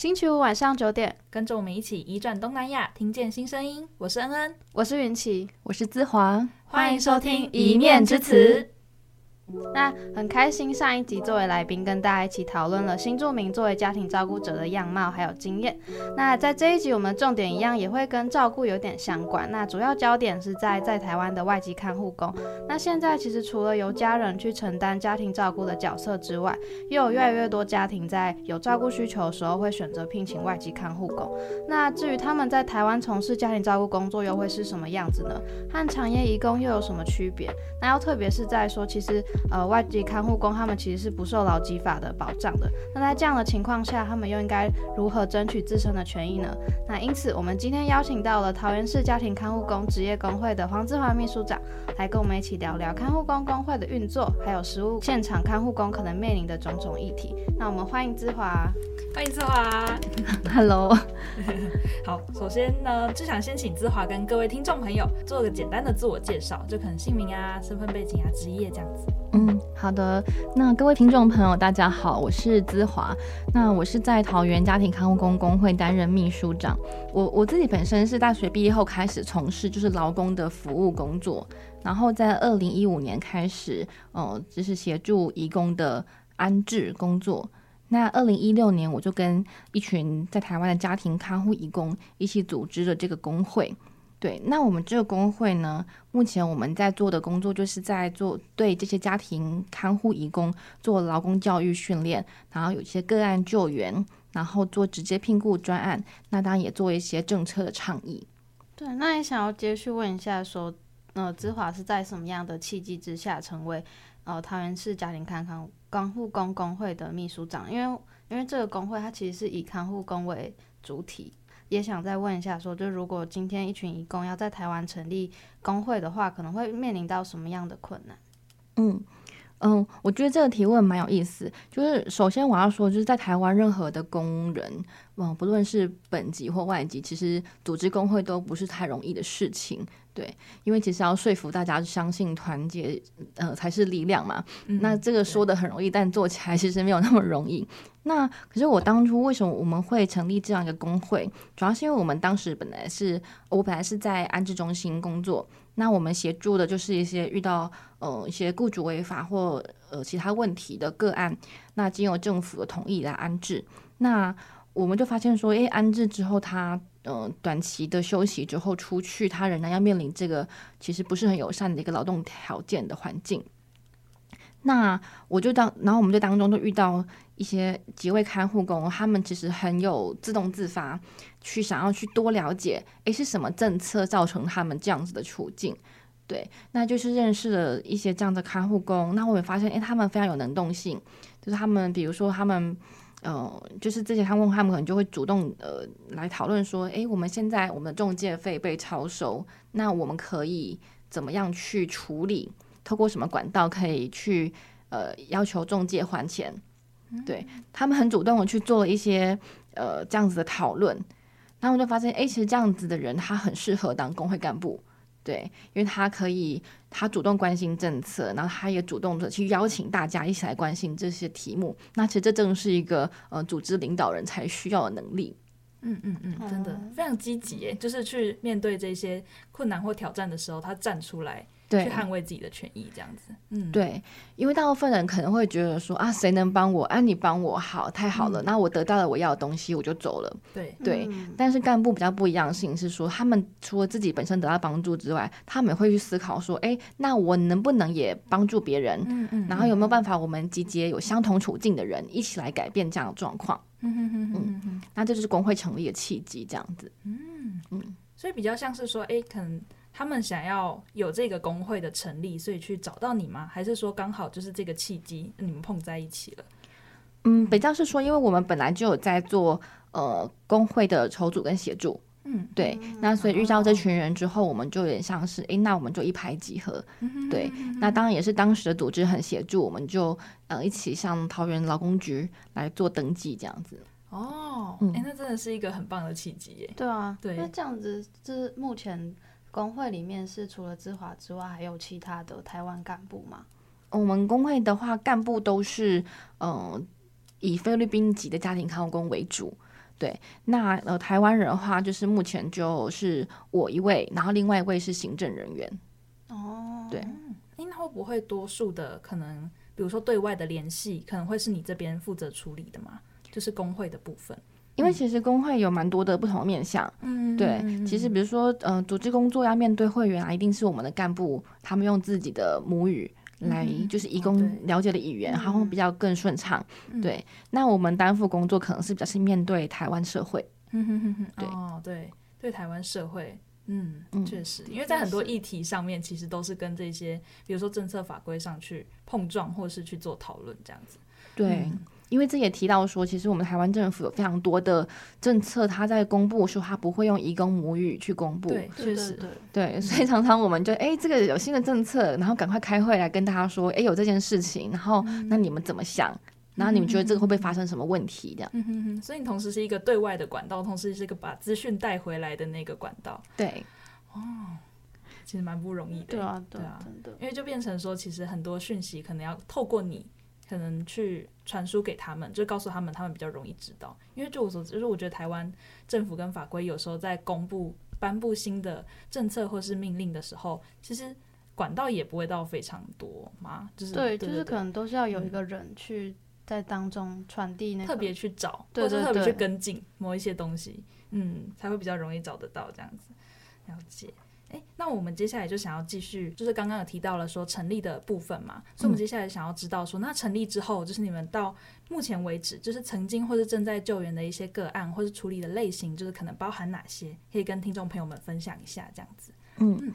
星期五晚上九点，跟着我们一起移转东南亚，听见新声音。我是恩恩，我是云奇，我是姿华，欢迎收听一面之词。那很开心，上一集作为来宾跟大家一起讨论了新住民作为家庭照顾者的样貌还有经验。那在这一集，我们重点一样也会跟照顾有点相关。那主要焦点是在在台湾的外籍看护工。那现在其实除了由家人去承担家庭照顾的角色之外，又有越来越多家庭在有照顾需求的时候会选择聘请外籍看护工。那至于他们在台湾从事家庭照顾工作又会是什么样子呢？和产业移工又有什么区别？那要特别是在说，其实。呃，外籍看护工他们其实是不受劳基法的保障的。那在这样的情况下，他们又应该如何争取自身的权益呢？那因此，我们今天邀请到了桃园市家庭看护工职业工会的黄志华秘书长，来跟我们一起聊聊看护工工会的运作，还有实务现场看护工可能面临的种种议题。那我们欢迎志华，欢迎志华，Hello。好，首先呢，就想先请志华跟各位听众朋友做个简单的自我介绍，就可能姓名啊、身份背景啊、职业这样子。嗯，好的。那各位听众朋友，大家好，我是姿华。那我是在桃园家庭看护工工会担任秘书长。我我自己本身是大学毕业后开始从事就是劳工的服务工作，然后在二零一五年开始，呃，就是协助移工的安置工作。那二零一六年，我就跟一群在台湾的家庭看护移工一起组织了这个工会。对，那我们这个工会呢，目前我们在做的工作就是在做对这些家庭看护移工做劳工教育训练，然后有一些个案救援，然后做直接聘雇专案，那当然也做一些政策的倡议。对，那也想要接续问一下，说，呃，芝华是在什么样的契机之下成为呃桃园市家庭看看看护工工会的秘书长？因为因为这个工会它其实是以看护工为主体。也想再问一下说，就如果今天一群义工要在台湾成立工会的话，可能会面临到什么样的困难？嗯嗯，我觉得这个提问蛮有意思。就是首先我要说，就是在台湾任何的工人，嗯，不论是本籍或外籍，其实组织工会都不是太容易的事情。对，因为其实要说服大家相信团结，呃，才是力量嘛。嗯、那这个说的很容易，但做起来其实没有那么容易。那可是我当初为什么我们会成立这样一个工会？主要是因为我们当时本来是我本来是在安置中心工作，那我们协助的就是一些遇到呃一些雇主违法或呃其他问题的个案，那经由政府的同意来安置。那我们就发现说，诶，安置之后他。呃，短期的休息之后出去，他仍然要面临这个其实不是很友善的一个劳动条件的环境。那我就当，然后我们就当中就遇到一些几位看护工，他们其实很有自动自发去想要去多了解，诶，是什么政策造成他们这样子的处境？对，那就是认识了一些这样的看护工，那我也发现，诶，他们非常有能动性，就是他们比如说他们。呃，就是这些看护工他们可能就会主动呃来讨论说，诶，我们现在我们的中介费被超收，那我们可以怎么样去处理？透过什么管道可以去呃要求中介还钱？对，他们很主动的去做了一些呃这样子的讨论，然后我就发现，诶，其实这样子的人他很适合当工会干部。对，因为他可以，他主动关心政策，然后他也主动的去邀请大家一起来关心这些题目。那其实这正是一个呃组织领导人才需要的能力。嗯嗯嗯，真的非常积极耶，就是去面对这些困难或挑战的时候，他站出来。对，去捍卫自己的权益，这样子。嗯，对，因为大部分人可能会觉得说啊，谁能帮我？啊，你帮我好，太好了，那、嗯、我得到了我要的东西，我就走了。对对，但是干部比较不一样的事情是说，他们除了自己本身得到帮助之外，他们也会去思考说，哎，那我能不能也帮助别人？嗯嗯，然后有没有办法，我们集结有相同处境的人，一起来改变这样的状况？嗯嗯嗯嗯嗯，那这就是工会成立的契机，这样子。嗯嗯，所以比较像是说，哎，可能。他们想要有这个工会的成立，所以去找到你吗？还是说刚好就是这个契机，你们碰在一起了？嗯，比较是说，因为我们本来就有在做呃工会的筹组跟协助，嗯，对。嗯、那所以遇到这群人之后，我们就有点像是，哎、嗯，那我们就一拍即合，嗯、对。那当然也是当时的组织很协助，我们就呃一起向桃园劳工局来做登记，这样子。哦，哎、嗯，那真的是一个很棒的契机耶。对啊，对。那这样子，就是目前。工会里面是除了志华之外，还有其他的台湾干部吗？我们工会的话，干部都是呃以菲律宾籍的家庭看护工为主，对，那呃台湾人的话，就是目前就是我一位，然后另外一位是行政人员。哦，对，那会不会多数的可能，比如说对外的联系，可能会是你这边负责处理的嘛？就是工会的部分。因为其实工会有蛮多的不同的面向，嗯，对，其实比如说，呃，组织工作要面对会员啊，一定是我们的干部，他们用自己的母语来，就是移工了解的语言，然后比较更顺畅，对。那我们担负工作可能是比较是面对台湾社会，嗯哼哼哼，对，哦，对，对台湾社会，嗯，确实，因为在很多议题上面，其实都是跟这些，比如说政策法规上去碰撞，或是去做讨论这样子，对。因为这也提到说，其实我们台湾政府有非常多的政策，他在公布的时候，他不会用移工母语去公布。对，确实，对，所以常常我们就哎，这个有新的政策，然后赶快开会来跟大家说，哎，有这件事情，然后那你们怎么想？然后你们觉得这个会不会发生什么问题？这样。嗯哼哼。所以你同时是一个对外的管道，同时是一个把资讯带回来的那个管道。对。哦，其实蛮不容易的。对啊，对啊，真的。因为就变成说，其实很多讯息可能要透过你。可能去传输给他们，就告诉他们，他们比较容易知道。因为据我所知，就是我觉得台湾政府跟法规有时候在公布、颁布新的政策或是命令的时候，其实管道也不会到非常多嘛。就是对，就是可能都是要有一个人去在当中传递那个，特别去找，或者特别去跟进某一些东西，嗯，才会比较容易找得到这样子。了解。诶，那我们接下来就想要继续，就是刚刚有提到了说成立的部分嘛，所以我们接下来想要知道说，那成立之后，就是你们到目前为止，就是曾经或是正在救援的一些个案，或是处理的类型，就是可能包含哪些，可以跟听众朋友们分享一下，这样子。嗯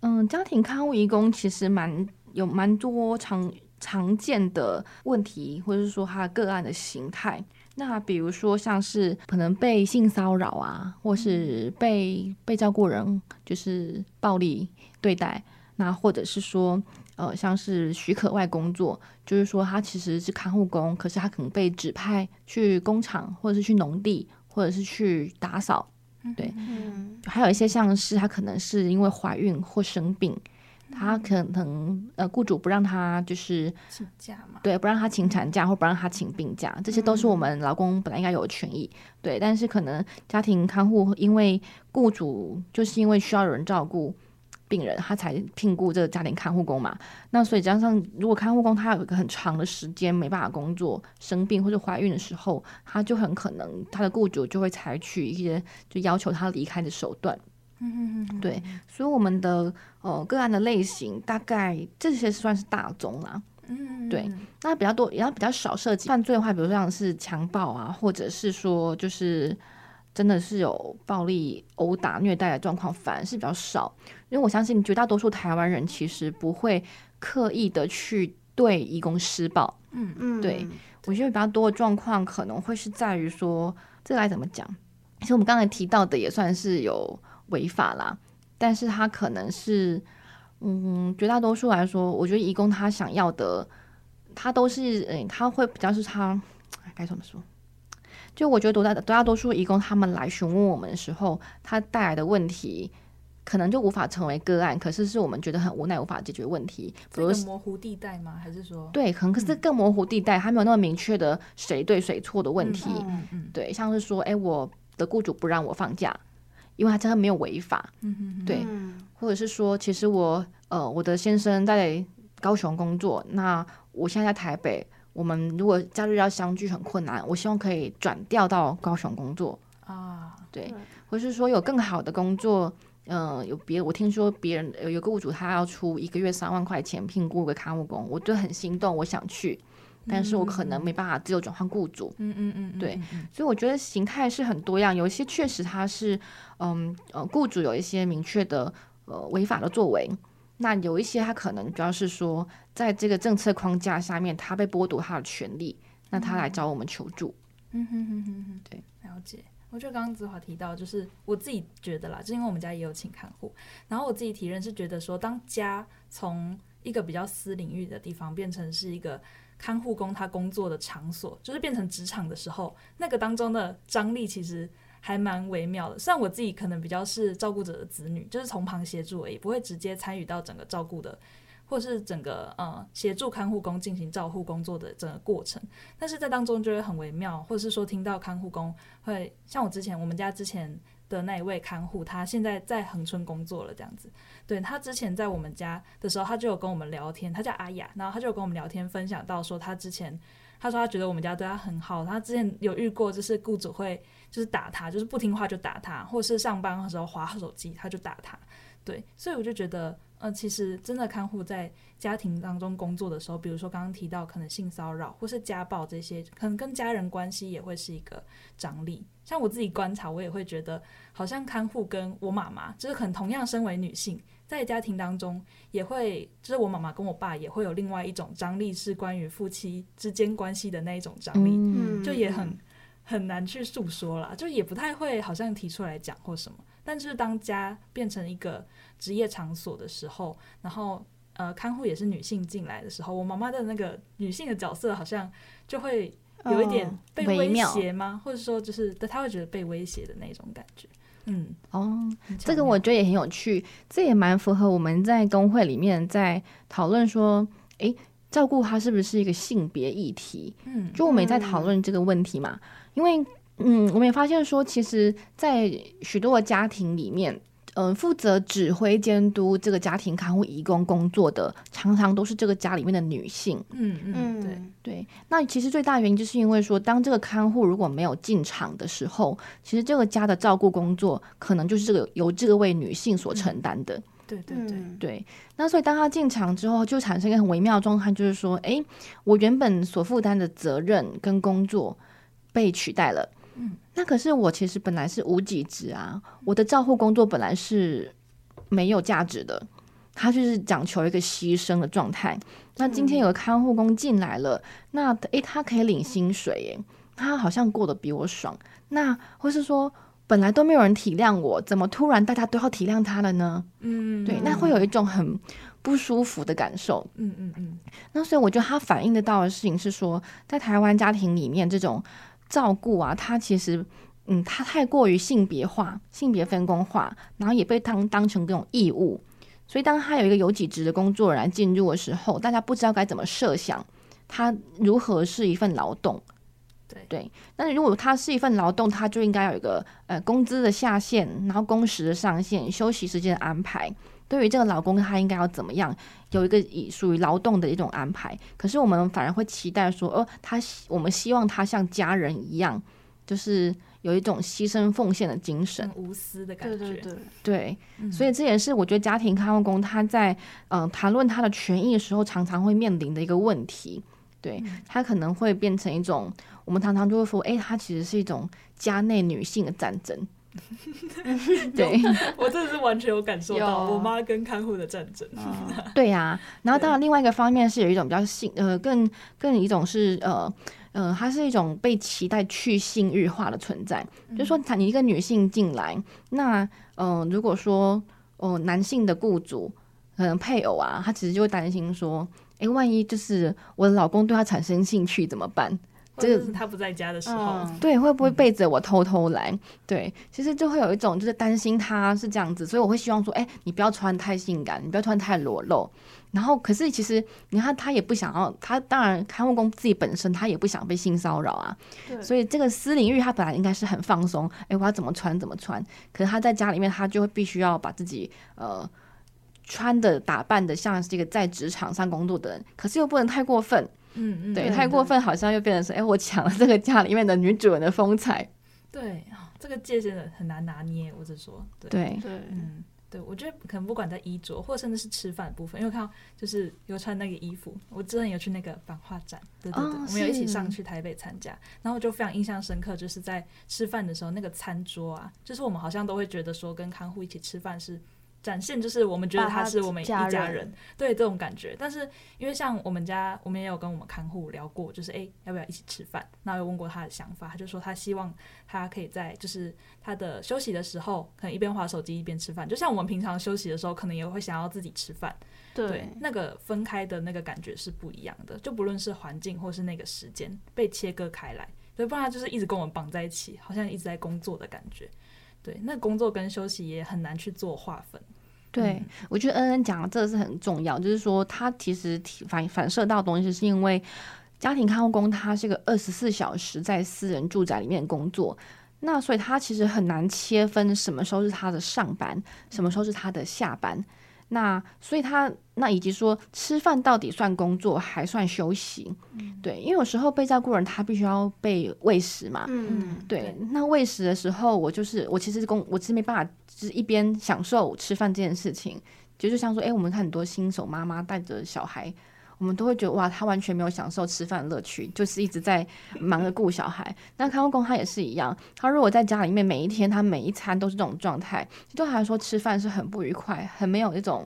嗯，家庭看护义工其实蛮有蛮多常常见的问题，或者是说他个案的形态。那比如说，像是可能被性骚扰啊，或是被被照顾人就是暴力对待，那或者是说，呃，像是许可外工作，就是说他其实是看护工，可是他可能被指派去工厂，或者是去农地，或者是去打扫，对，嗯，还有一些像是他可能是因为怀孕或生病。他可能呃，雇主不让他就是请假嘛，对，不让他请产假或不让他请病假，这些都是我们劳工本来应该有的权益。对，但是可能家庭看护因为雇主就是因为需要有人照顾病人，他才聘雇这个家庭看护工嘛。那所以加上如果看护工他有一个很长的时间没办法工作，生病或者怀孕的时候，他就很可能他的雇主就会采取一些就要求他离开的手段。嗯嗯对，所以我们的呃个案的类型大概这些算是大宗啦。嗯，对，那比较多也要比较少涉及犯罪的话，比如像是强暴啊，或者是说就是真的是有暴力殴打虐待的状况，反而是比较少。因为我相信绝大多数台湾人其实不会刻意的去对义工施暴。嗯嗯，对，我觉得比较多的状况可能会是在于说，这个该怎么讲？其实我们刚才提到的也算是有。违法啦，但是他可能是，嗯，绝大多数来说，我觉得义工他想要的，他都是，嗯，他会比较是他该怎么说？就我觉得，多大绝大多数义工他们来询问我们的时候，他带来的问题，可能就无法成为个案，可是是我们觉得很无奈无法解决问题，比如模糊地带吗？还是说对，可能可是更模糊地带，还没有那么明确的谁对谁错的问题，嗯嗯，对，像是说，哎，我的雇主不让我放假。因为他真的没有违法，嗯哼哼，对，或者是说，其实我呃，我的先生在高雄工作，那我现在在台北，我们如果假日要相聚很困难，我希望可以转调到高雄工作啊，对，或者是说有更好的工作，嗯、呃，有别，我听说别人有个雇主他要出一个月三万块钱聘雇个看护工，我就很心动，我想去。但是我可能没办法自由转换雇主，嗯嗯嗯，对，所以我觉得形态是很多样，有一些确实它是，嗯呃，雇主有一些明确的呃违法的作为，那有一些他可能主要是说，在这个政策框架下面，他被剥夺他的权利，那他来找我们求助，嗯哼哼哼哼，对，了解。我觉得刚刚子华提到，就是我自己觉得啦，就是因为我们家也有请看护，然后我自己体认是觉得说，当家从一个比较私领域的地方变成是一个。看护工他工作的场所，就是变成职场的时候，那个当中的张力其实还蛮微妙的。虽然我自己可能比较是照顾者的子女，就是从旁协助而已，不会直接参与到整个照顾的或是整个呃协助看护工进行照护工作的整个过程，但是在当中就会很微妙，或者是说听到看护工会像我之前我们家之前的那一位看护，他现在在恒春工作了这样子。对，他之前在我们家的时候，他就有跟我们聊天，他叫阿雅，然后他就有跟我们聊天，分享到说他之前他说他觉得我们家对他很好，他之前有遇过就是雇主会就是打他，就是不听话就打他，或是上班的时候划手机他就打他。对，所以我就觉得。呃，其实真的看护在家庭当中工作的时候，比如说刚刚提到可能性骚扰或是家暴这些，可能跟家人关系也会是一个张力。像我自己观察，我也会觉得，好像看护跟我妈妈，就是可能同样身为女性，在家庭当中也会，就是我妈妈跟我爸也会有另外一种张力，是关于夫妻之间关系的那一种张力，嗯，就也很很难去诉说啦，就也不太会好像提出来讲或什么。但是当家变成一个职业场所的时候，然后呃，看护也是女性进来的时候，我妈妈的那个女性的角色好像就会有一点被威胁吗？哦、或者说就是他会觉得被威胁的那种感觉。嗯，哦，这个我觉得也很有趣，这也蛮符合我们在工会里面在讨论说，诶，照顾他是不是一个性别议题？嗯，就我们也在讨论这个问题嘛，嗯、因为嗯，我们也发现说，其实，在许多的家庭里面。嗯，负责指挥监督这个家庭看护义工工作的，常常都是这个家里面的女性。嗯嗯，对对。那其实最大原因就是因为说，当这个看护如果没有进场的时候，其实这个家的照顾工作可能就是这个由这个位女性所承担的。对对对对。那所以当他进场之后，就产生一个很微妙的状态，就是说，哎，我原本所负担的责任跟工作被取代了。嗯，那可是我其实本来是无给职啊，我的照护工作本来是没有价值的，他就是讲求一个牺牲的状态。那今天有个看护工进来了，那诶，他可以领薪水，耶，他好像过得比我爽。那或是说，本来都没有人体谅我，怎么突然大家都要体谅他了呢？嗯，对，那会有一种很不舒服的感受。嗯嗯嗯。那所以我觉得他反映得到的事情是说，在台湾家庭里面这种。照顾啊，他其实，嗯，他太过于性别化、性别分工化，然后也被当当成这种义务。所以，当他有一个有几职的工作人来进入的时候，大家不知道该怎么设想他如何是一份劳动。对对，但是如果他是一份劳动，他就应该有一个呃工资的下限，然后工时的上限、休息时间的安排。对于这个老公，他应该要怎么样有一个以属于劳动的一种安排？可是我们反而会期待说，哦，他我们希望他像家人一样，就是有一种牺牲奉献的精神，无私的感觉。对对对，对，嗯，所以这也是我觉得家庭看护工他在嗯、呃、谈论他的权益的时候，常常会面临的一个问题。对，他可能会变成一种，我们常常就会说，哎，他其实是一种家内女性的战争。对，我真的是完全有感受到我妈跟看护的战争。对呀、啊，然后当然另外一个方面是有一种比较性呃更更一种是呃呃它是一种被期待去性欲化的存在，嗯、就是说你一个女性进来，那嗯、呃、如果说哦、呃、男性的雇主可能配偶啊，他其实就会担心说，哎，万一就是我的老公对他产生兴趣怎么办？这个是他不在家的时候，嗯、对，会不会背着我偷偷来？嗯、对，其实就会有一种就是担心他是这样子，所以我会希望说，哎，你不要穿太性感，你不要穿太裸露。然后，可是其实你看，他也不想要，他当然看护工自己本身他也不想被性骚扰啊。对所以这个私领域他本来应该是很放松，哎，我要怎么穿怎么穿。可是他在家里面，他就会必须要把自己呃穿的打扮的像是一个在职场上工作的人，可是又不能太过分。嗯嗯，对，太过分好像又变成说，哎，我抢了这个家里面的女主人的风采。对，这个界限的很难拿捏，我只说。对对，嗯，对，我觉得可能不管在衣着，或甚至是吃饭的部分，因为看到就是有穿那个衣服，我之前有去那个版画展，对对对，哦、我们有一起上去台北参加，然后我就非常印象深刻，就是在吃饭的时候，那个餐桌啊，就是我们好像都会觉得说，跟看护一起吃饭是。展现就是我们觉得他是我们一家人，对这种感觉。但是因为像我们家，我们也有跟我们看护聊过，就是诶，要不要一起吃饭？那有问过他的想法，他就说他希望他可以在就是他的休息的时候，可能一边划手机一边吃饭。就像我们平常休息的时候，可能也会想要自己吃饭。对，对，那个分开的那个感觉是不一样的。就不论是环境或是那个时间被切割开来，对，不然他就是一直跟我们绑在一起，好像一直在工作的感觉。对，那工作跟休息也很难去做划分。对，我觉得恩恩讲的这个是很重要，就是说他其实反反射到东西，是因为家庭看护工他是个二十四小时在私人住宅里面工作，那所以他其实很难切分什么时候是他的上班，什么时候是他的下班。那所以他那以及说吃饭到底算工作还算休息？嗯、对，因为有时候被照顾人他必须要被喂食嘛。嗯对，对，那喂食的时候，我就是我其实工我其实没办法，就是一边享受吃饭这件事情，就就像说，哎，我们看很多新手妈妈带着小孩。我们都会觉得哇，他完全没有享受吃饭的乐趣，就是一直在忙着顾小孩。那看护工他也是一样，他如果在家里面每一天，他每一餐都是这种状态，对他来说吃饭是很不愉快，很没有那种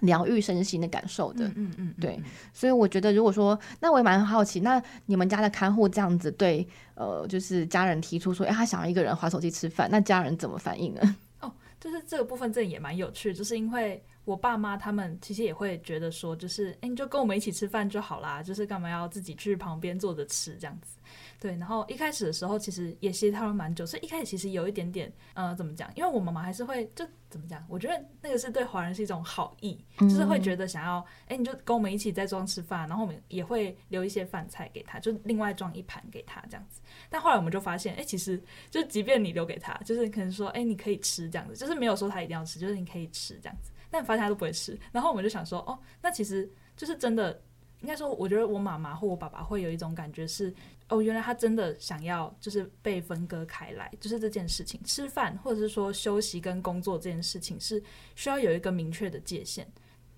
疗愈身心的感受的。嗯嗯，对。所以我觉得，如果说，那我也蛮好奇，那你们家的看护这样子对，呃，就是家人提出说，哎，他想要一个人划手机吃饭，那家人怎么反应呢？哦，就是这个部分，这也蛮有趣，就是因为。我爸妈他们其实也会觉得说，就是哎，你就跟我们一起吃饭就好啦，就是干嘛要自己去旁边坐着吃这样子。对，然后一开始的时候其实也协调了蛮久，所以一开始其实有一点点呃，怎么讲？因为我妈妈还是会就怎么讲？我觉得那个是对华人是一种好意，就是会觉得想要哎，你就跟我们一起在桌上吃饭，然后我们也会留一些饭菜给他，就另外装一盘给他这样子。但后来我们就发现，哎，其实就即便你留给他，就是可能说哎，你可以吃这样子，就是没有说他一定要吃，就是你可以吃这样子。但发现他都不会吃，然后我们就想说，哦，那其实就是真的，应该说，我觉得我妈妈或我爸爸会有一种感觉是，哦，原来他真的想要就是被分割开来，就是这件事情，吃饭或者是说休息跟工作这件事情是需要有一个明确的界限，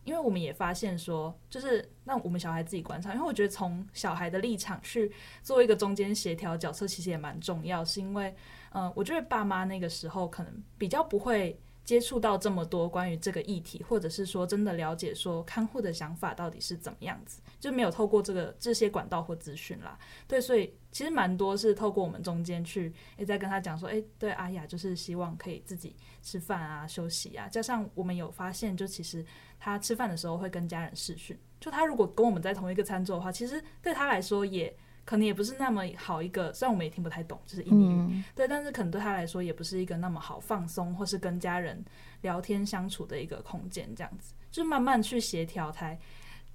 因为我们也发现说，就是让我们小孩自己观察，因为我觉得从小孩的立场去做一个中间协调角色，其实也蛮重要，是因为，嗯、我觉得爸妈那个时候可能比较不会。接触到这么多关于这个议题，或者是说真的了解说看护的想法到底是怎么样子，就没有透过这个这些管道或资讯啦。对，所以其实蛮多是透过我们中间去也在跟他讲说，诶，对，阿雅就是希望可以自己吃饭啊、休息啊。加上我们有发现，就其实他吃饭的时候会跟家人视讯，就他如果跟我们在同一个餐桌的话，其实对他来说也。可能也不是那么好一个，虽然我们也听不太懂，就是印尼语，嗯、对，但是可能对他来说也不是一个那么好放松或是跟家人聊天相处的一个空间，这样子，就是慢慢去协调，才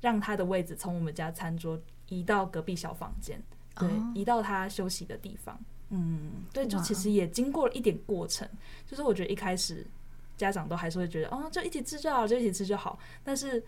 让他的位置从我们家餐桌移到隔壁小房间，对，哦、移到他休息的地方，嗯，对，就其实也经过了一点过程，就是我觉得一开始家长都还是会觉得，哦，就一起吃就好，就一起吃就好，但是。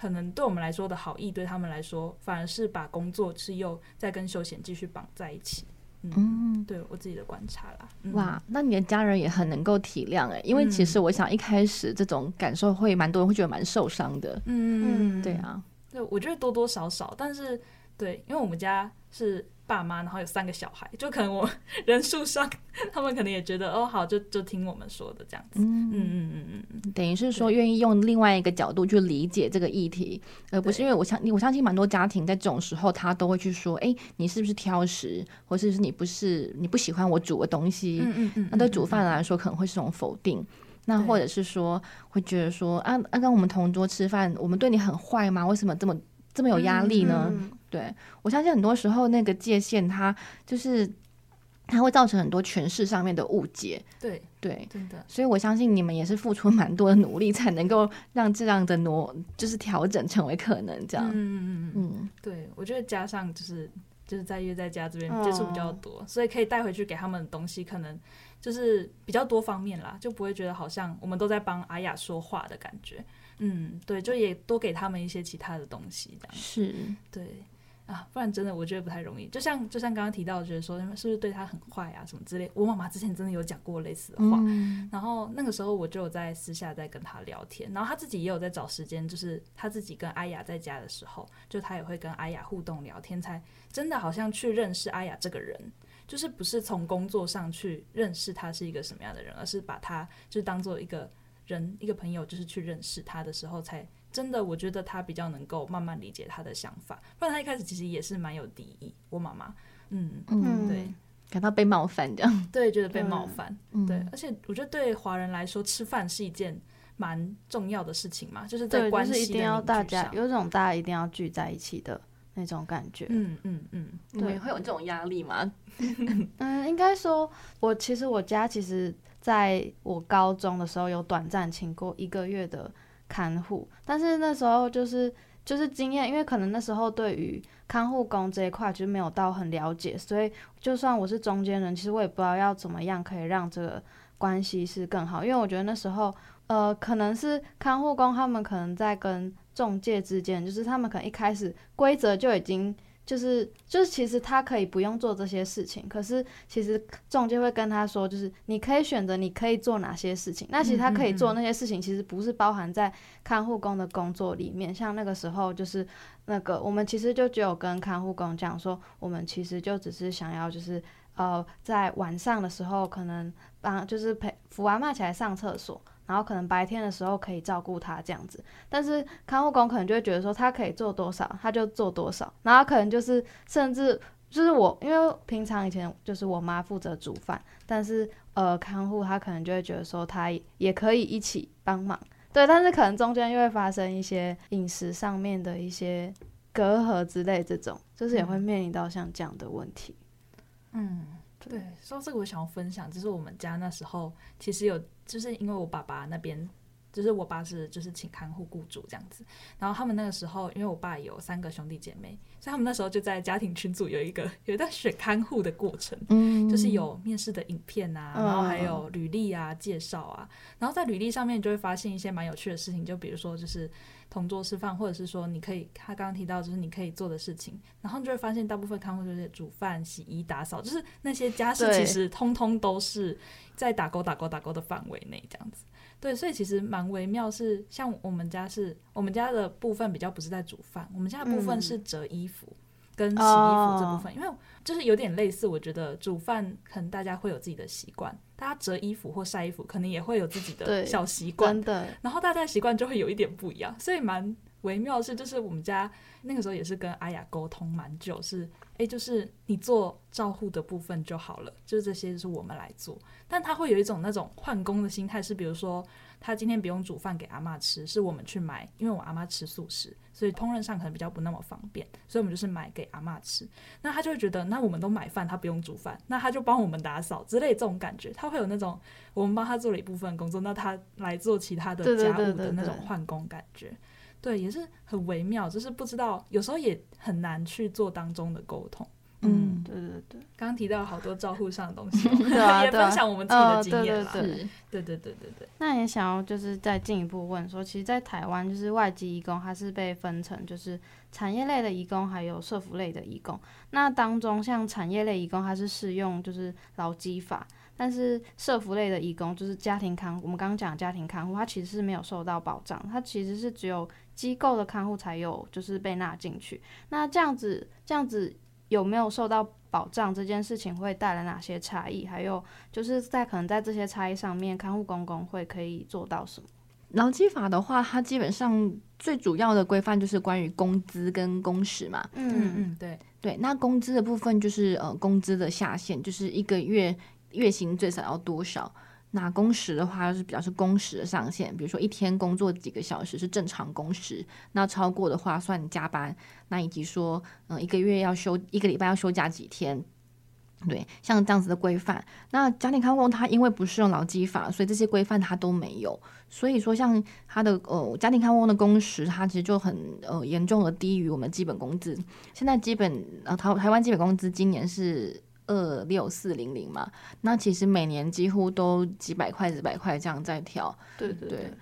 可能对我们来说的好意，对他们来说反而是把工作是又再跟休闲继续绑在一起。嗯，嗯对我自己的观察啦。嗯、哇，那你的家人也很能够体谅哎，因为其实我想一开始这种感受会蛮多人会觉得蛮受伤的。嗯，对啊，对，我觉得多多少少，但是对，因为我们家是。爸妈，然后有三个小孩，就可能我人数上，他们可能也觉得哦，好，就就听我们说的这样子。嗯嗯嗯嗯嗯，等于是说愿意用另外一个角度去理解这个议题，而不是因为我相我相信蛮多家庭在这种时候，他都会去说，哎，你是不是挑食，或是你不是你不喜欢我煮的东西？嗯嗯嗯。那对煮饭来说，可能会是种否定。那或者是说，会觉得说，啊啊，跟我们同桌吃饭，我们对你很坏吗？为什么这么这么有压力呢？对，我相信很多时候那个界限，它就是它会造成很多诠释上面的误解。对对，真的。所以我相信你们也是付出蛮多的努力，才能够让这样的挪就是调整成为可能这样。嗯嗯嗯嗯。对，我觉得加上就是就是在约在家这边接触比较多，哦、所以可以带回去给他们的东西，可能就是比较多方面啦，就不会觉得好像我们都在帮阿雅说话的感觉。嗯，对，就也多给他们一些其他的东西，这样是对。啊，不然真的我觉得不太容易。就像就像刚刚提到，觉得说是不是对他很坏啊什么之类。我妈妈之前真的有讲过类似的话，嗯、然后那个时候我就有在私下在跟他聊天，然后他自己也有在找时间，就是他自己跟阿雅在家的时候，就他也会跟阿雅互动聊天，才真的好像去认识阿雅这个人，就是不是从工作上去认识他是一个什么样的人，而是把他就当做一个人一个朋友，就是去认识他的时候才。真的，我觉得他比较能够慢慢理解他的想法，不然他一开始其实也是蛮有敌意。我妈妈，嗯嗯，对，感到被冒犯这样，对，觉得被冒犯，嗯、对，而且我觉得对华人来说，吃饭是一件蛮重要的事情嘛，就是在关系就是一定要大家有种大家一定要聚在一起的那种感觉，嗯嗯嗯，对，会有这种压力吗？嗯，应该说，我其实我家其实。在我高中的时候有短暂请过一个月的看护，但是那时候就是就是经验，因为可能那时候对于看护工这一块就没有到很了解，所以就算我是中间人，其实我也不知道要怎么样可以让这个关系是更好，因为我觉得那时候呃可能是看护工他们可能在跟中介之间，就是他们可能一开始规则就已经。就是就是，其实他可以不用做这些事情，可是其实中介会跟他说，就是你可以选择你可以做哪些事情。那其实他可以做那些事情，其实不是包含在看护工的工作里面。像那个时候，就是那个我们其实就只有跟看护工讲说，我们其实就只是想要就是呃，在晚上的时候可能帮就是陪扶阿嬷起来上厕所。然后可能白天的时候可以照顾他这样子，但是看护工可能就会觉得说他可以做多少他就做多少，然后可能就是甚至就是我，因为平常以前就是我妈负责煮饭，但是呃看护他可能就会觉得说他也可以一起帮忙，对，但是可能中间又会发生一些饮食上面的一些隔阂之类这种，就是也会面临到像这样的问题，嗯。对，说到这个，我想要分享，就是我们家那时候其实有，就是因为我爸爸那边，就是我爸是就是请看护雇主这样子，然后他们那个时候，因为我爸有三个兄弟姐妹，所以他们那时候就在家庭群组有一个有一段选看护的过程，嗯，就是有面试的影片啊，然后还有履历啊、介绍啊，然后在履历上面就会发现一些蛮有趣的事情，就比如说就是。同桌吃饭，或者是说你可以，他刚刚提到就是你可以做的事情，然后你就会发现大部分看护就是煮饭、洗衣、打扫，就是那些家事其实通通都是在打勾、打勾、打勾的范围内这样子。对，所以其实蛮微妙，是像我们家是，我们家的部分比较不是在煮饭，我们家的部分是折衣服。嗯跟洗衣服这部分，因为就是有点类似，我觉得煮饭可能大家会有自己的习惯，大家折衣服或晒衣服可能也会有自己的小习惯，然后大家的习惯就会有一点不一样，所以蛮微妙的是，就是我们家那个时候也是跟阿雅沟通蛮久，是哎，就是你做照护的部分就好了，就是这些就是我们来做，但他会有一种那种换工的心态，是比如说。他今天不用煮饭给阿嬷吃，是我们去买，因为我阿妈吃素食，所以烹饪上可能比较不那么方便，所以我们就是买给阿嬷吃。那他就会觉得，那我们都买饭，他不用煮饭，那他就帮我们打扫之类这种感觉，他会有那种我们帮他做了一部分工作，那他来做其他的家务的那种换工感觉。对，对，对，对，也是很微妙，就是不知道有时候也很难去做当中的沟通。嗯，对对对，刚刚提到好多照护上的东西，对啊，也分享我们自己的经验啦。对对对对对对。那也想要就是再进一步问说，其实，在台湾就是外籍义工，它是被分成就是产业类的义工，还有社服类的义工。那当中像产业类义工，它是适用就是劳基法，但是社服类的义工就是家庭看护，我们刚刚讲家庭看护，它其实是没有受到保障，它其实是只有机构的看护才有就是被纳进去。那这样子，这样子。有没有受到保障这件事情会带来哪些差异？还有就是在可能在这些差异上面，看护公工会可以做到什么？劳基法的话，它基本上最主要的规范就是关于工资跟工时嘛。嗯嗯，对对。那工资的部分就是呃工资的下限，就是一个月月薪最少要多少。那工时的话，就是比较是工时的上限，比如说一天工作几个小时是正常工时，那超过的话算加班。那以及说，嗯，一个月要休一个礼拜要休假几天，对，像这样子的规范。那家庭看护工他因为不适用劳基法，所以这些规范他都没有。所以说，像他的呃家庭看护工的工时，他其实就很呃严重的低于我们基本工资。现在基本呃台台湾基本工资今年是。二六四零零嘛，那其实每年几乎都几百块、几百块这样在跳。对对对。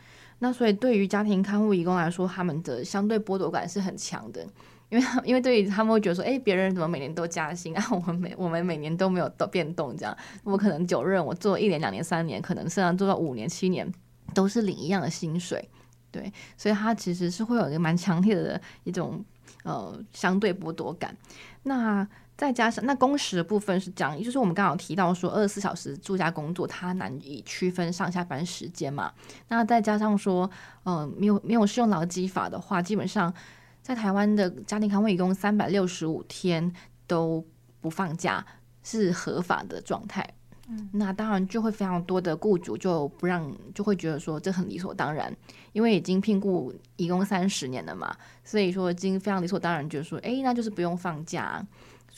那所以对于家庭看护义工来说，他们的相对剥夺感是很强的，因为因为对于他们会觉得说，哎、欸，别人怎么每年都加薪啊？我们每我们每年都没有都变动这样。我可能久任我做一年、两年、三年，可能甚至做到五年、七年，都是领一样的薪水。对，所以他其实是会有一个蛮强烈的一种呃相对剥夺感。那再加上那工时的部分是这样，也就是我们刚好提到说二十四小时住家工作，它难以区分上下班时间嘛。那再加上说，呃，没有没有适用劳基法的话，基本上在台湾的家庭看护一共三百六十五天都不放假是合法的状态。嗯，那当然就会非常多的雇主就不让，就会觉得说这很理所当然，因为已经聘雇一共三十年了嘛，所以说已经非常理所当然，就是说，哎，那就是不用放假。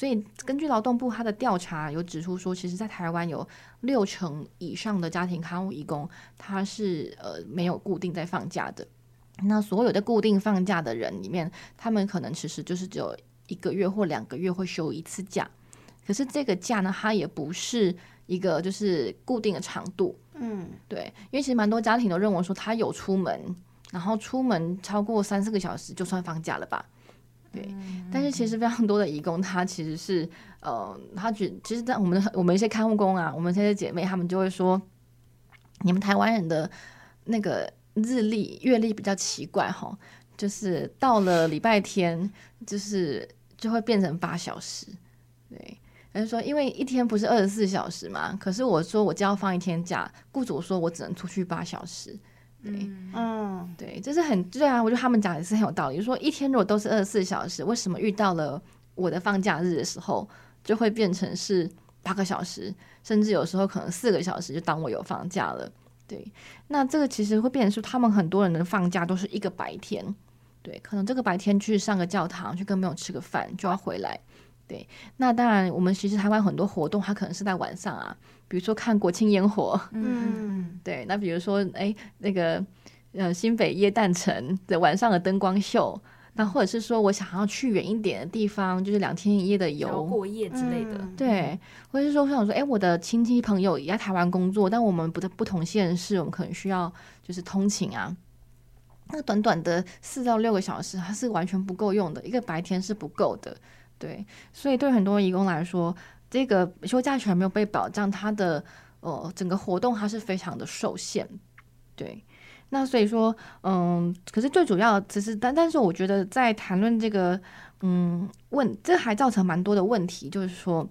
所以根据劳动部他的调查有指出说，其实，在台湾有六成以上的家庭看护义工，他是呃没有固定在放假的。那所有的固定放假的人里面，他们可能其实就是只有一个月或两个月会休一次假。可是这个假呢，它也不是一个就是固定的长度。嗯，对，因为其实蛮多家庭都认为说，他有出门，然后出门超过三四个小时就算放假了吧。对，但是其实非常多的义工，他其实是呃，他觉其实，在我们的我们一些看护工啊，我们这些姐妹，她们就会说，你们台湾人的那个日历月历比较奇怪哈，就是到了礼拜天，就是就会变成八小时。对，他就说，因为一天不是二十四小时嘛，可是我说我就要放一天假，雇主说我只能出去八小时。对，嗯，对，这是很对啊，我觉得他们讲也是很有道理。就是说一天如果都是二十四小时，为什么遇到了我的放假日的时候，就会变成是八个小时，甚至有时候可能四个小时就当我有放假了。对，那这个其实会变成是他们很多人的放假都是一个白天，对，可能这个白天去上个教堂，去跟朋友吃个饭就要回来。对，那当然我们其实台湾很多活动，它可能是在晚上啊。比如说看国庆烟火，嗯，对，那比如说哎，那个呃新北耶诞城的晚上的灯光秀，那或者是说我想要去远一点的地方，就是两天一夜的游过夜之类的，嗯、对，或者是说我想说，哎，我的亲戚朋友也在台湾工作，但我们不在不同县市，我们可能需要就是通勤啊，那短短的四到六个小时，它是完全不够用的，一个白天是不够的，对，所以对很多义工来说。这个休假权没有被保障，他的呃整个活动它是非常的受限，对。那所以说，嗯，可是最主要只是但但是我觉得在谈论这个嗯问，这还造成蛮多的问题，就是说，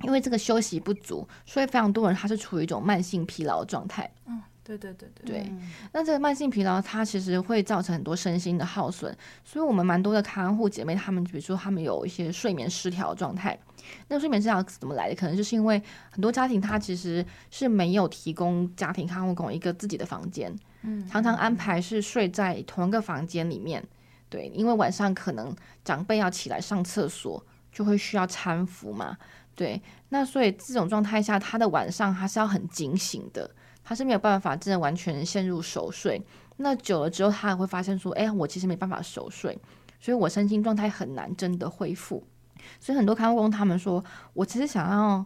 因为这个休息不足，所以非常多人他是处于一种慢性疲劳状态。嗯。对对对对，对，那这个慢性疲劳，它其实会造成很多身心的耗损，所以我们蛮多的看护姐妹，她们比如说她们有一些睡眠失调状态，那睡眠失调怎么来的？可能就是因为很多家庭它其实是没有提供家庭看护工一个自己的房间，嗯，常常安排是睡在同一个房间里面，对，因为晚上可能长辈要起来上厕所，就会需要搀扶嘛，对，那所以这种状态下，他的晚上他是要很警醒的。他是没有办法真的完全陷入熟睡，那久了之后，他也会发现说：“哎，我其实没办法熟睡，所以我身心状态很难真的恢复。”所以很多看护工他们说：“我其实想要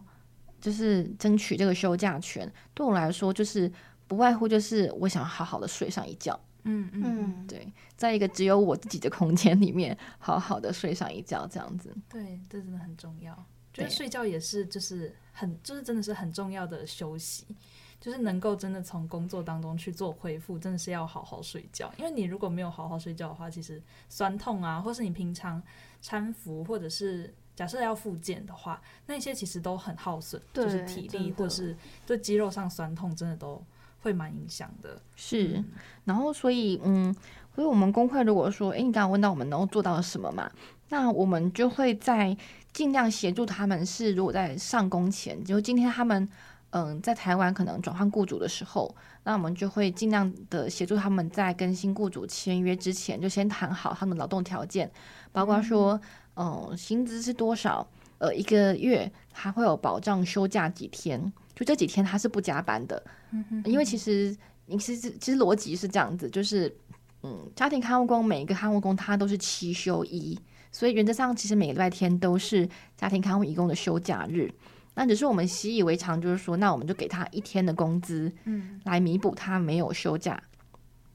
就是争取这个休假权，对我来说就是不外乎就是我想要好好的睡上一觉。”嗯嗯嗯，对，在一个只有我自己的空间里面，好好的睡上一觉，这样子。对，这真的很重要。觉得睡觉也是，就是很，就是真的是很重要的休息。就是能够真的从工作当中去做恢复，真的是要好好睡觉。因为你如果没有好好睡觉的话，其实酸痛啊，或是你平常搀扶，或者是假设要复健的话，那些其实都很耗损，就是体力或是对肌肉上酸痛，真的都会蛮影响的。是，嗯、然后所以嗯，所以我们工会如果说，哎，你刚刚问到我们能够做到什么嘛？那我们就会在尽量协助他们。是如果在上工前，就今天他们。嗯，在台湾可能转换雇主的时候，那我们就会尽量的协助他们在跟新雇主签约之前，就先谈好他们劳动条件，包括说，嗯，薪资是多少，呃，一个月还会有保障休假几天，就这几天他是不加班的，因为其实你其实其实逻辑是这样子，就是，嗯，家庭看护工每一个看护工他都是七休一，所以原则上其实每个礼拜天都是家庭看护义工的休假日。那只是我们习以为常，就是说，那我们就给他一天的工资，嗯，来弥补他没有休假，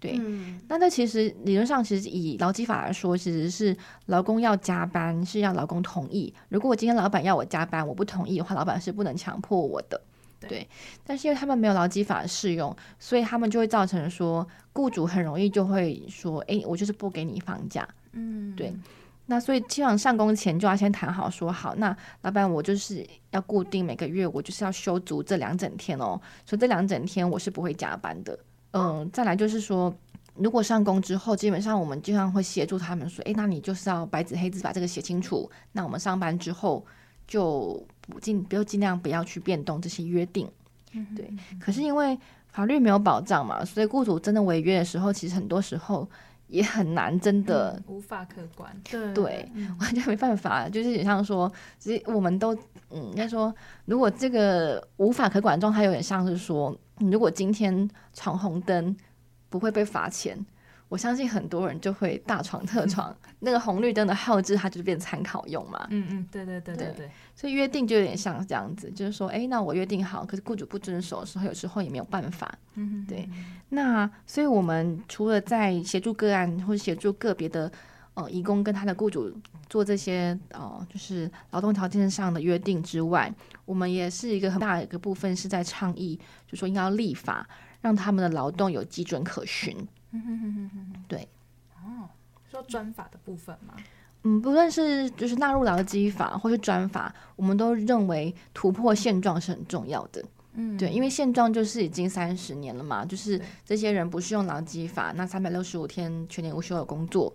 对。嗯、那这其实理论上，其实以劳基法来说，其实是劳工要加班是要劳工同意。如果我今天老板要我加班，我不同意的话，老板是不能强迫我的，对。对但是因为他们没有劳基法适用，所以他们就会造成说，雇主很容易就会说，哎，我就是不给你放假，嗯，对。那所以，基本上上工前就要先谈好，说好，那老板，我就是要固定每个月，我就是要休足这两整天哦。所以这两整天我是不会加班的。嗯，再来就是说，如果上工之后，基本上我们经常会协助他们说，诶，那你就是要白纸黑字把这个写清楚。那我们上班之后就不尽，不要尽量不要去变动这些约定。对。可是因为法律没有保障嘛，所以雇主真的违约的时候，其实很多时候也很难，真的、嗯、无法可管。对对，完全没办法。就是也像说，其实我们都嗯，应该说，如果这个无法可管状态，有点像是说，如果今天闯红灯不会被罚钱。我相信很多人就会大闯特闯，那个红绿灯的号志它就变参考用嘛。嗯嗯，对对对对对，所以约定就有点像这样子，就是说，哎，那我约定好，可是雇主不遵守的时候，有时候也没有办法。嗯对。那所以我们除了在协助个案或者协助个别的呃义工跟他的雇主做这些呃就是劳动条件上的约定之外，我们也是一个很大的一个部分是在倡议，就说应该要立法，让他们的劳动有基准可循。嗯哼哼哼哼，对，哦，说专法的部分吗？嗯，不论是就是纳入劳基法或是专法，我们都认为突破现状是很重要的。嗯，对，因为现状就是已经三十年了嘛，就是这些人不是用劳基法，那三百六十五天全年无休的工作，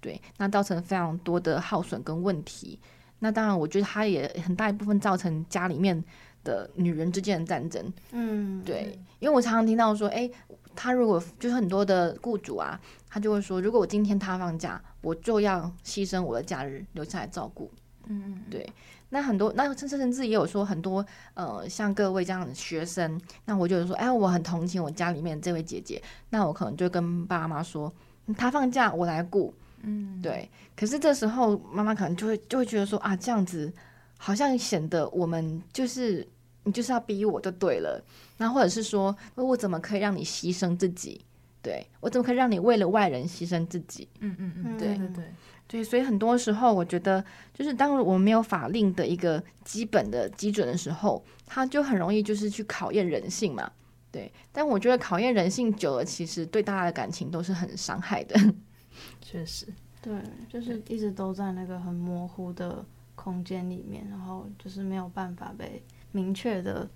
对，那造成非常多的耗损跟问题。那当然，我觉得它也很大一部分造成家里面的女人之间的战争。嗯，对，因为我常常听到说，哎、欸。他如果就是很多的雇主啊，他就会说，如果我今天他放假，我就要牺牲我的假日留下来照顾。嗯，对。那很多，那甚至甚至也有说很多，呃，像各位这样的学生，那我就说，哎，我很同情我家里面这位姐姐，那我可能就跟爸妈说，他放假我来顾。嗯，对。可是这时候妈妈可能就会就会觉得说啊，这样子好像显得我们就是。你就是要逼我就对了，那或者是说，我怎么可以让你牺牲自己？对，我怎么可以让你为了外人牺牲自己？嗯嗯嗯，对对对对，所以很多时候我觉得，就是当我们没有法令的一个基本的基准的时候，它就很容易就是去考验人性嘛。对，但我觉得考验人性久了，其实对大家的感情都是很伤害的。确实，对，就是一直都在那个很模糊的空间里面，然后就是没有办法被。明确的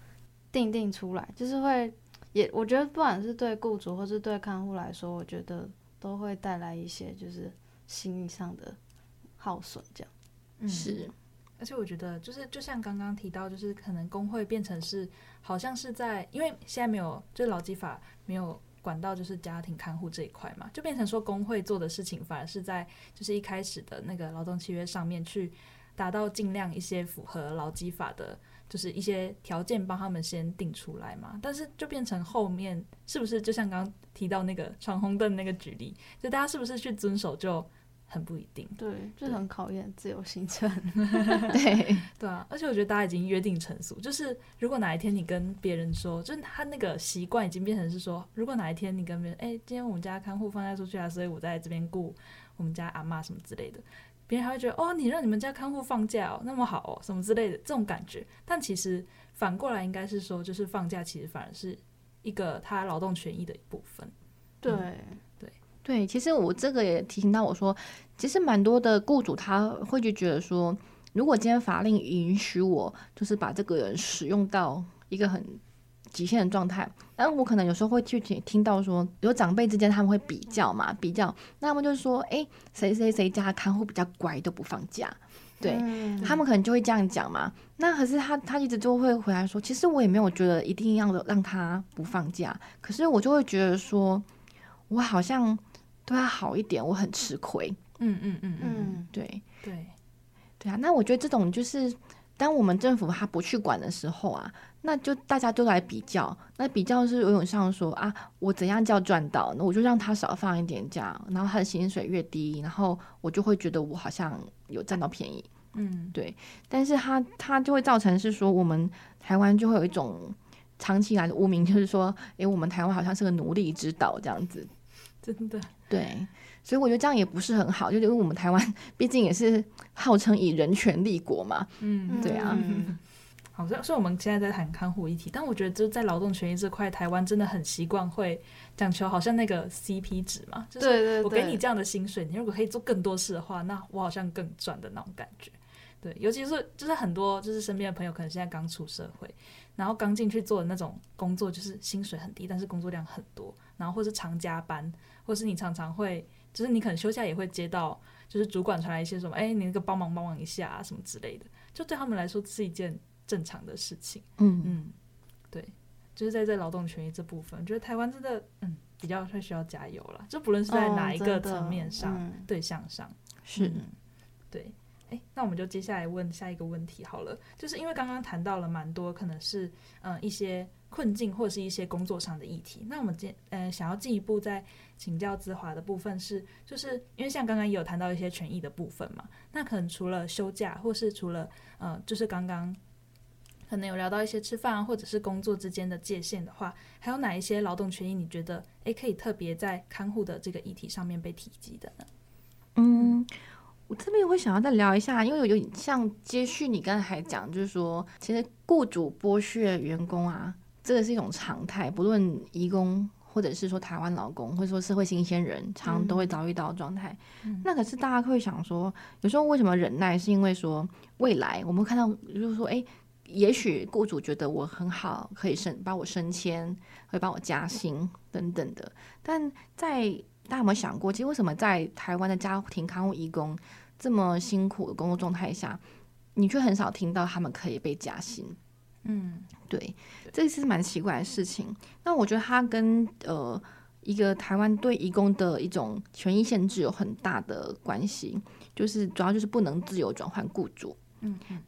定定出来，就是会也，我觉得不管是对雇主或是对看护来说，我觉得都会带来一些就是心理上的耗损，这样。嗯，是，而且我觉得就是就像刚刚提到，就是可能工会变成是好像是在，因为现在没有，就是劳基法没有管到就是家庭看护这一块嘛，就变成说工会做的事情反而是在就是一开始的那个劳动契约上面去达到尽量一些符合劳基法的。就是一些条件帮他们先定出来嘛，但是就变成后面是不是就像刚刚提到那个闯红灯那个举例，就大家是不是去遵守就很不一定。对，就很考验自由行政。对对啊，而且我觉得大家已经约定成俗，就是如果哪一天你跟别人说，就是他那个习惯已经变成是说，如果哪一天你跟别人，哎、欸，今天我们家看护放假出去啊，所以我在这边顾我们家阿妈什么之类的。别人还会觉得哦，你让你们家看护放假哦，那么好哦，什么之类的这种感觉。但其实反过来应该是说，就是放假其实反而是一个他劳动权益的一部分。对、嗯、对对，其实我这个也提醒到我说，其实蛮多的雇主他会就觉得说，如果今天法令允许我，就是把这个人使用到一个很。极限的状态，然后我可能有时候会去听听到说，有长辈之间他们会比较嘛，比较，那他们就说，哎，谁谁谁家看护比较乖，都不放假，对、嗯、他们可能就会这样讲嘛。那可是他他一直就会回来说，其实我也没有觉得一定要让他不放假，可是我就会觉得说，我好像对他好一点，我很吃亏。嗯嗯嗯嗯，对对对啊，那我觉得这种就是。当我们政府他不去管的时候啊，那就大家都来比较，那比较是有种像说啊，我怎样叫赚到，那我就让他少放一点假，然后他的薪水越低，然后我就会觉得我好像有占到便宜，嗯，对。但是他他就会造成是说，我们台湾就会有一种长期以来的污名，就是说，诶，我们台湾好像是个奴隶之岛这样子，真的，对。所以我觉得这样也不是很好，就因为我们台湾毕竟也是号称以人权立国嘛，嗯，对啊。好，所以所以我们现在在谈看护议题，但我觉得就是在劳动权益这块，台湾真的很习惯会讲求好像那个 CP 值嘛，就是我给你这样的薪水，你如果可以做更多事的话，那我好像更赚的那种感觉。对，尤其是就是很多就是身边的朋友可能现在刚出社会，然后刚进去做的那种工作，就是薪水很低，但是工作量很多，然后或是常加班，或是你常常会。就是你可能休假也会接到，就是主管传来一些什么，哎，你那个帮忙帮忙一下啊，什么之类的。就对他们来说是一件正常的事情。嗯嗯，对，就是在这劳动权益这部分，我觉得台湾真的嗯比较会需要加油了，就不论是在哪一个层面上、对象上是、嗯、对。哎，那我们就接下来问下一个问题好了，就是因为刚刚谈到了蛮多可能是嗯、呃、一些困境或者是一些工作上的议题，那我们进呃想要进一步再请教资华的部分是，就是因为像刚刚也有谈到一些权益的部分嘛，那可能除了休假或是除了呃就是刚刚可能有聊到一些吃饭或者是工作之间的界限的话，还有哪一些劳动权益你觉得哎可以特别在看护的这个议题上面被提及的呢？嗯。我这边会想要再聊一下，因为有有点像接续你刚才还讲，就是说，其实雇主剥削员工啊，这个是一种常态，不论移工或者是说台湾劳工，或者说社会新鲜人，常常都会遭遇到的状态。嗯、那可是大家会想说，有时候为什么忍耐？是因为说未来我们看到，就是说，诶，也许雇主觉得我很好，可以升帮我升迁，会帮我加薪等等的，但在大家有没有想过，其实为什么在台湾的家庭看护义工这么辛苦的工作状态下，你却很少听到他们可以被加薪？嗯，对，这是蛮奇怪的事情。那我觉得它跟呃一个台湾对义工的一种权益限制有很大的关系，就是主要就是不能自由转换雇主。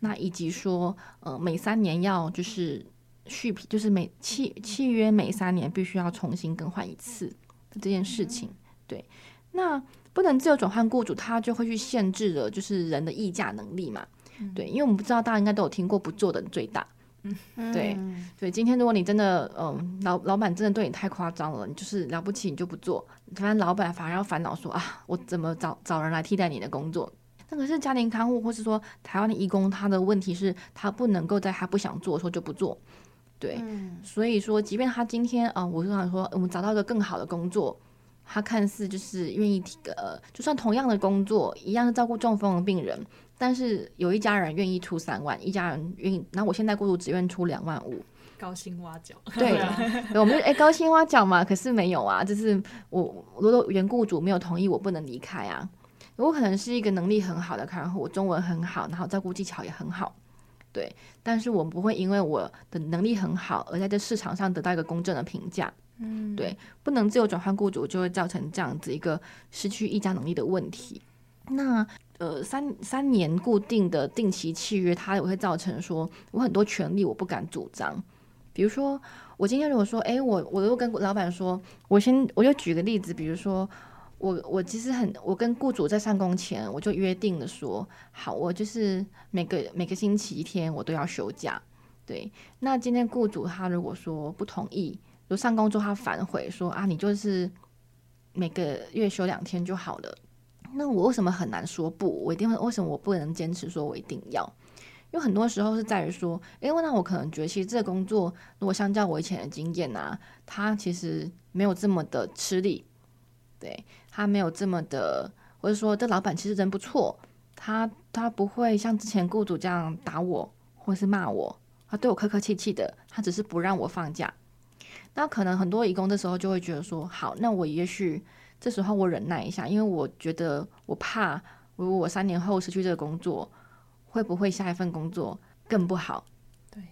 那以及说呃每三年要就是续批，就是每契契约每三年必须要重新更换一次的这件事情。嗯对，那不能自由转换雇主，他就会去限制了，就是人的议价能力嘛。嗯、对，因为我们不知道大家应该都有听过，不做的人最大。嗯，对，对。今天如果你真的，嗯，老老板真的对你太夸张了，你就是了不起，你就不做。反正老板反而要烦恼说啊，我怎么找找人来替代你的工作？那可是家庭看护，或是说台湾的义工，他的问题是，他不能够在他不想做的时候就不做。对，嗯、所以说，即便他今天啊，我就想说，我们找到一个更好的工作。他看似就是愿意提个，呃，就算同样的工作，一样是照顾中风的病人，但是有一家人愿意出三万，一家人愿意，那我现在雇主只愿出两万五，高薪挖角。对，我们哎、欸、高薪挖角嘛，可是没有啊，就是我如果原雇主没有同意，我不能离开啊。我可能是一个能力很好的看护，我中文很好，然后照顾技巧也很好，对，但是我不会因为我的能力很好而在这市场上得到一个公正的评价。嗯，对，不能自由转换雇主，就会造成这样子一个失去议价能力的问题。那呃，三三年固定的定期契约，它也会造成说我很多权利我不敢主张。比如说，我今天如果说，哎，我我又跟老板说，我先我就举个例子，比如说我我其实很，我跟雇主在上工前我就约定了说，好，我就是每个每个星期一天我都要休假。对，那今天雇主他如果说不同意。就上工之后，他反悔说：“啊，你就是每个月休两天就好了。”那我为什么很难说不？我一定会为什么我不能坚持说我一定要？因为很多时候是在于说，因为那我可能觉得，其实这个工作如果相较我以前的经验啊，他其实没有这么的吃力，对，他没有这么的，或者说这老板其实人不错，他他不会像之前雇主这样打我或是骂我，他对我客客气气的，他只是不让我放假。那可能很多义工这时候就会觉得说，好，那我也许这时候我忍耐一下，因为我觉得我怕，如果我三年后失去这个工作，会不会下一份工作更不好？对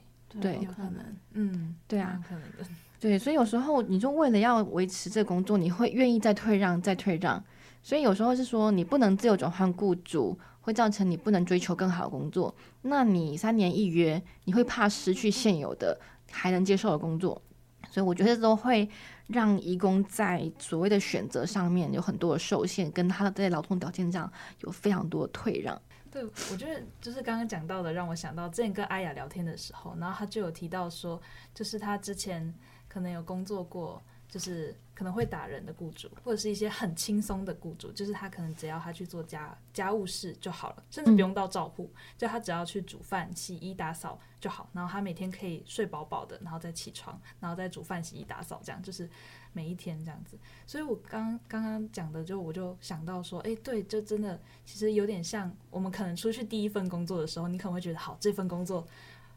对，有可能，嗯，对啊，可能的，对，所以有时候你就为了要维持这个工作，你会愿意再退让，再退让，所以有时候是说你不能自由转换雇主，会造成你不能追求更好的工作，那你三年一约，你会怕失去现有的还能接受的工作。所以我觉得都会让移工在所谓的选择上面有很多的受限，跟他的在劳动条件上有非常多的退让。对，我觉得就是刚刚讲到的，让我想到之前跟阿雅聊天的时候，然后他就有提到说，就是他之前可能有工作过，就是。可能会打人的雇主，或者是一些很轻松的雇主，就是他可能只要他去做家家务事就好了，甚至不用到照顾，嗯、就他只要去煮饭、洗衣、打扫就好。然后他每天可以睡饱饱的，然后再起床，然后再煮饭、洗衣、打扫，这样就是每一天这样子。所以我刚刚刚讲的，就我就想到说，哎，对，就真的其实有点像我们可能出去第一份工作的时候，你可能会觉得，好，这份工作。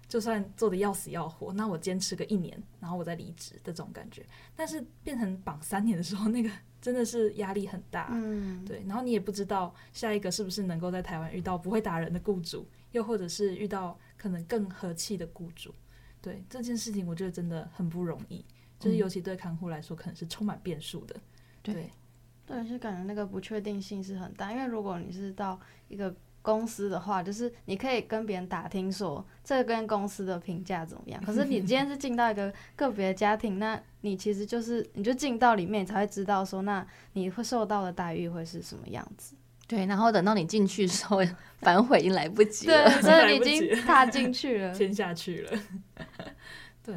就算做的要死要活，那我坚持个一年，然后我再离职的这种感觉。但是变成绑三年的时候，那个真的是压力很大。嗯，对。然后你也不知道下一个是不是能够在台湾遇到不会打人的雇主，又或者是遇到可能更和气的雇主。对这件事情，我觉得真的很不容易，就是尤其对看护来说，可能是充满变数的。对，对，对，就感觉那个不确定性是很大。因为如果你是到一个公司的话，就是你可以跟别人打听说这跟公司的评价怎么样。可是你今天是进到一个个别的家庭，那你其实就是你就进到里面，你才会知道说，那你会受到的待遇会是什么样子。对，然后等到你进去的时候，反悔已经来不及了。对，所以你已经踏进去了，签下去了。对，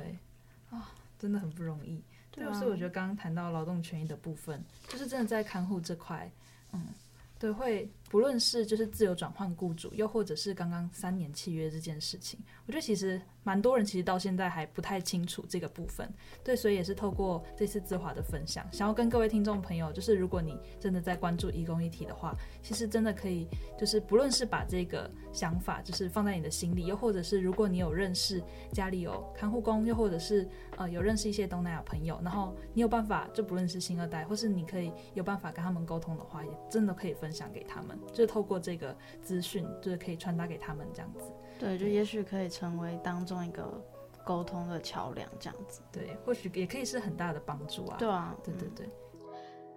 啊、哦，真的很不容易。对，所以我觉得刚刚谈到劳动权益的部分，就是真的在看护这块，嗯，对，会。不论是就是自由转换雇主，又或者是刚刚三年契约这件事情，我觉得其实蛮多人其实到现在还不太清楚这个部分。对，所以也是透过这次姿华的分享，想要跟各位听众朋友，就是如果你真的在关注义工议题的话，其实真的可以就是不论是把这个想法就是放在你的心里，又或者是如果你有认识家里有看护工，又或者是呃有认识一些东南亚朋友，然后你有办法就不论是新二代，或是你可以有办法跟他们沟通的话，也真的可以分享给他们。就是透过这个资讯，就是可以传达给他们这样子。对，就也许可以成为当中一个沟通的桥梁这样子。对，或许也可以是很大的帮助啊。对啊，对对对。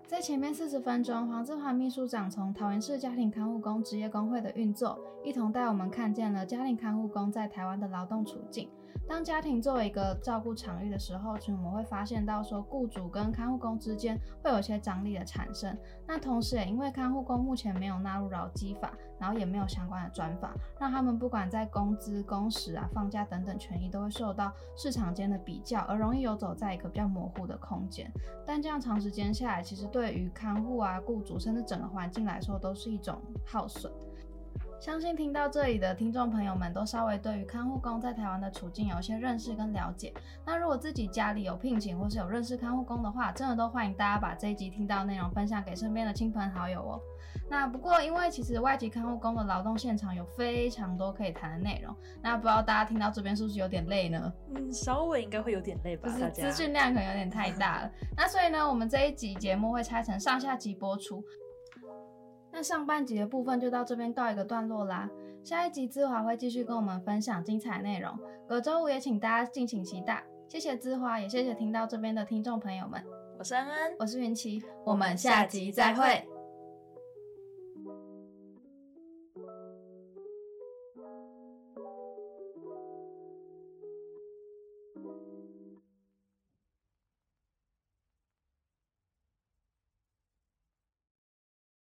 在前面四十分钟，黄志华秘书长从桃园市家庭看护工职业工会的运作，一同带我们看见了家庭看护工在台湾的劳动处境。当家庭作为一个照顾场域的时候，其实我们会发现到说，雇主跟看护工之间会有一些张力的产生。那同时也因为看护工目前没有纳入劳基法，然后也没有相关的专法，让他们不管在工资、工时啊、放假等等权益，都会受到市场间的比较，而容易游走在一个比较模糊的空间。但这样长时间下来，其实对于看护啊、雇主甚至整个环境来说，都是一种耗损。相信听到这里的听众朋友们都稍微对于看护工在台湾的处境有一些认识跟了解。那如果自己家里有聘请或是有认识看护工的话，真的都欢迎大家把这一集听到的内容分享给身边的亲朋好友哦。那不过因为其实外籍看护工的劳动现场有非常多可以谈的内容，那不知道大家听到这边是不是有点累呢？嗯，稍微应该会有点累吧，就是资讯量可能有点太大了。那所以呢，我们这一集节目会拆成上下集播出。那上半集的部分就到这边告一个段落啦。下一集姿华会继续跟我们分享精彩内容，隔周五也请大家敬请期待。谢谢姿华，也谢谢听到这边的听众朋友们。我是安安，我是云奇，我们下集再会。